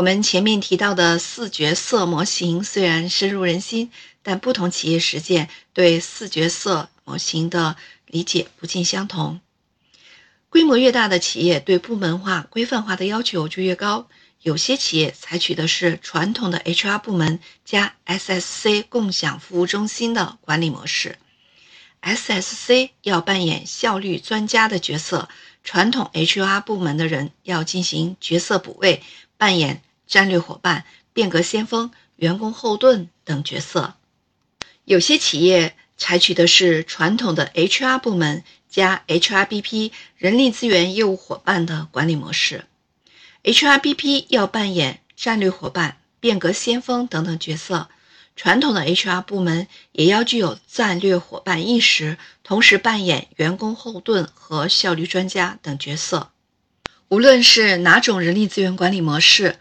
我们前面提到的四角色模型虽然深入人心，但不同企业实践对四角色模型的理解不尽相同。规模越大的企业，对部门化、规范化的要求就越高。有些企业采取的是传统的 HR 部门加 SSC 共享服务中心的管理模式。SSC 要扮演效率专家的角色，传统 HR 部门的人要进行角色补位，扮演战略伙伴、变革先锋、员工后盾等角色。有些企业采取的是传统的 HR 部门加 HRBP 人力资源业务伙伴的管理模式。HRBP 要扮演战略伙伴、变革先锋等等角色。传统的 HR 部门也要具有战略伙伴意识，同时扮演员工后盾和效率专家等角色。无论是哪种人力资源管理模式，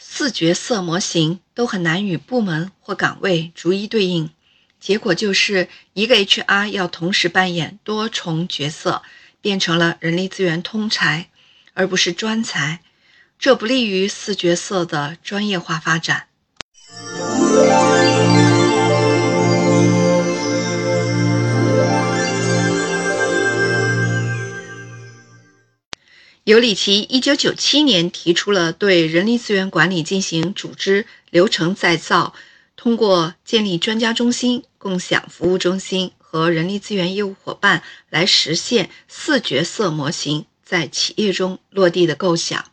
四角色模型都很难与部门或岗位逐一对应，结果就是一个 HR 要同时扮演多重角色，变成了人力资源通才，而不是专才，这不利于四角色的专业化发展。尤里奇一九九七年提出了对人力资源管理进行组织流程再造，通过建立专家中心、共享服务中心和人力资源业务伙伴来实现四角色模型在企业中落地的构想。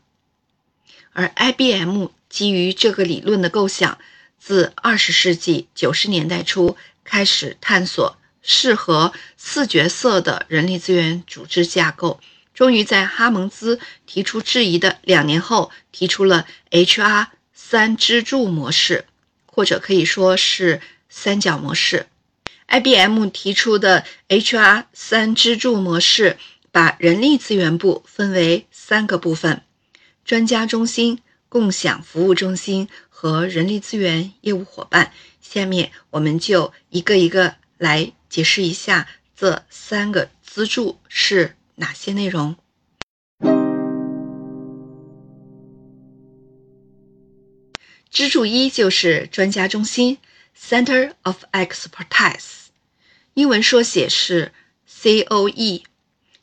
而 IBM 基于这个理论的构想，自二十世纪九十年代初开始探索适合四角色的人力资源组织架构。终于在哈蒙兹提出质疑的两年后，提出了 HR 三支柱模式，或者可以说是三角模式。IBM 提出的 HR 三支柱模式，把人力资源部分为三个部分：专家中心、共享服务中心和人力资源业务伙伴。下面我们就一个一个来解释一下这三个支柱是。哪些内容？支柱一就是专家中心 （Center of Expertise），英文缩写是 COE。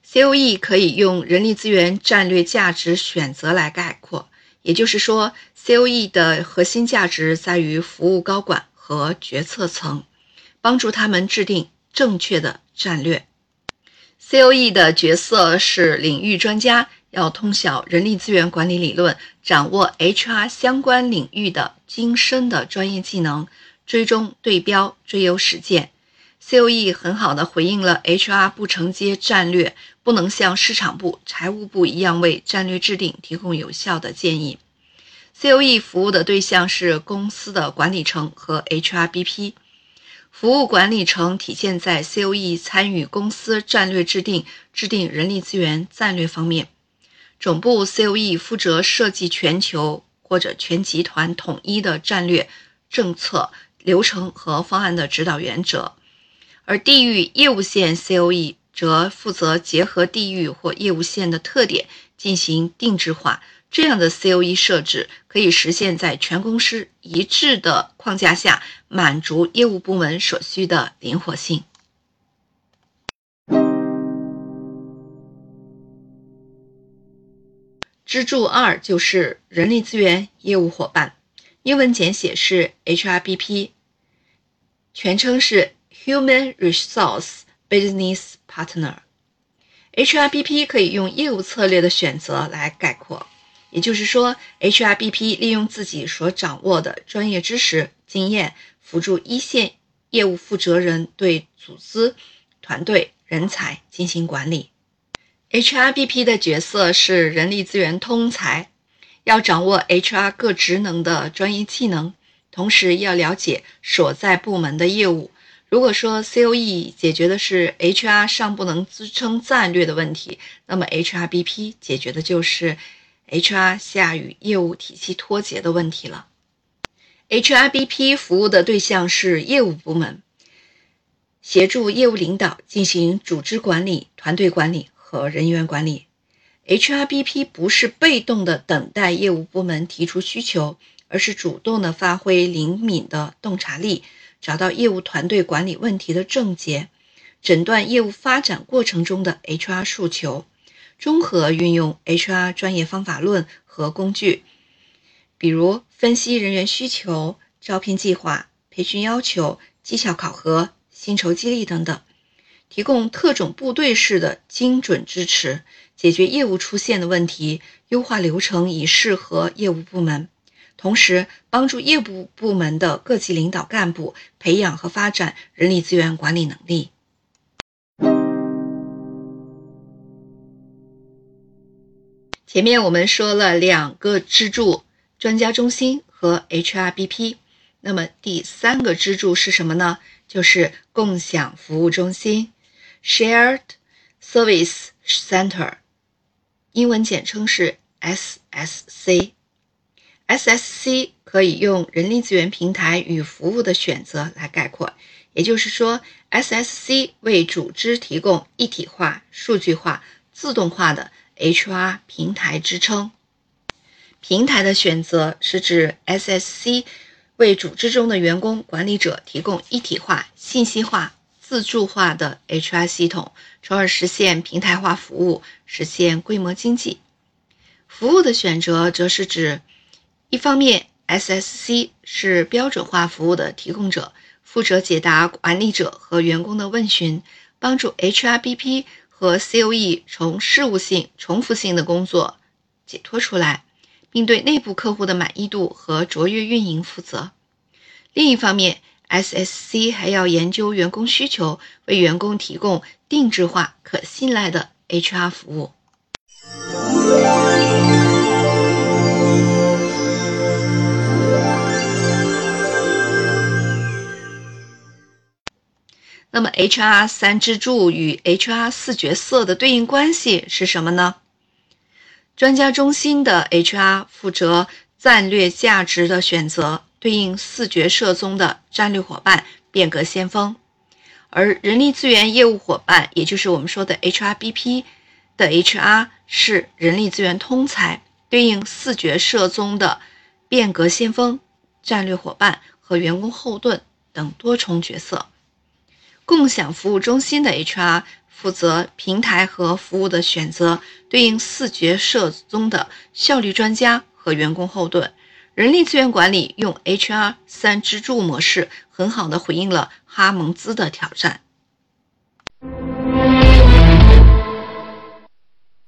COE 可以用人力资源战略价值选择来概括，也就是说，COE 的核心价值在于服务高管和决策层，帮助他们制定正确的战略。C.O.E 的角色是领域专家，要通晓人力资源管理理论，掌握 H.R 相关领域的精深的专业技能，追踪对标，追优实践。C.O.E 很好的回应了 H.R 不承接战略，不能像市场部、财务部一样为战略制定提供有效的建议。C.O.E 服务的对象是公司的管理层和 H.R.B.P。服务管理层体现在 COE 参与公司战略制定、制定人力资源战略方面。总部 COE 负责设计全球或者全集团统一的战略、政策、流程和方案的指导原则，而地域业务线 COE 则负责结合地域或业务线的特点进行定制化。这样的 COE 设置可以实现在全公司一致的框架下，满足业务部门所需的灵活性。支柱二就是人力资源业务伙伴，英文简写是 HRBP，全称是 Human Resource Business Partner。HRBP 可以用业务策略的选择来概括。也就是说，HRBP 利用自己所掌握的专业知识、经验，辅助一线业务负责人对组织、团队、人才进行管理。HRBP 的角色是人力资源通才，要掌握 HR 各职能的专业技能，同时要了解所在部门的业务。如果说 COE 解决的是 HR 尚不能支撑战略的问题，那么 HRBP 解决的就是。HR 下与业务体系脱节的问题了。HRBP 服务的对象是业务部门，协助业务领导进行组织管理、团队管理和人员管理。HRBP 不是被动的等待业务部门提出需求，而是主动的发挥灵敏的洞察力，找到业务团队管理问题的症结，诊断业务发展过程中的 HR 诉求，综合运用 HR 专业方法论和工具，比如分析人员需求、招聘计划、培训要求、绩效考核、薪酬激励等等。提供特种部队式的精准支持，解决业务出现的问题，优化流程以适合业务部门，同时帮助业务部门的各级领导干部培养和发展人力资源管理能力。前面我们说了两个支柱：专家中心和 HRBP。那么第三个支柱是什么呢？就是共享服务中心。Shared Service Center，英文简称是 SSC。SSC 可以用人力资源平台与服务的选择来概括，也就是说，SSC 为组织提供一体化、数据化、自动化的 HR 平台支撑。平台的选择是指 SSC 为组织中的员工管理者提供一体化、信息化。自助化的 HR 系统，从而实现平台化服务，实现规模经济。服务的选择则是指，一方面，SSC 是标准化服务的提供者，负责解答管理者和员工的问询，帮助 HRBP 和 COE 从事务性、重复性的工作解脱出来，并对内部客户的满意度和卓越运营负责。另一方面，SSC 还要研究员工需求，为员工提供定制化、可信赖的 HR 服务。那么，HR 三支柱与 HR 四角色的对应关系是什么呢？专家中心的 HR 负责战略价值的选择。对应四角色中的战略伙伴、变革先锋，而人力资源业务伙伴，也就是我们说的 HRBP 的 HR 是人力资源通才，对应四角色中的变革先锋、战略伙伴和员工后盾等多重角色。共享服务中心的 HR 负责平台和服务的选择，对应四角色中的效率专家和员工后盾。人力资源管理用 HR 三支柱模式，很好的回应了哈蒙兹的挑战。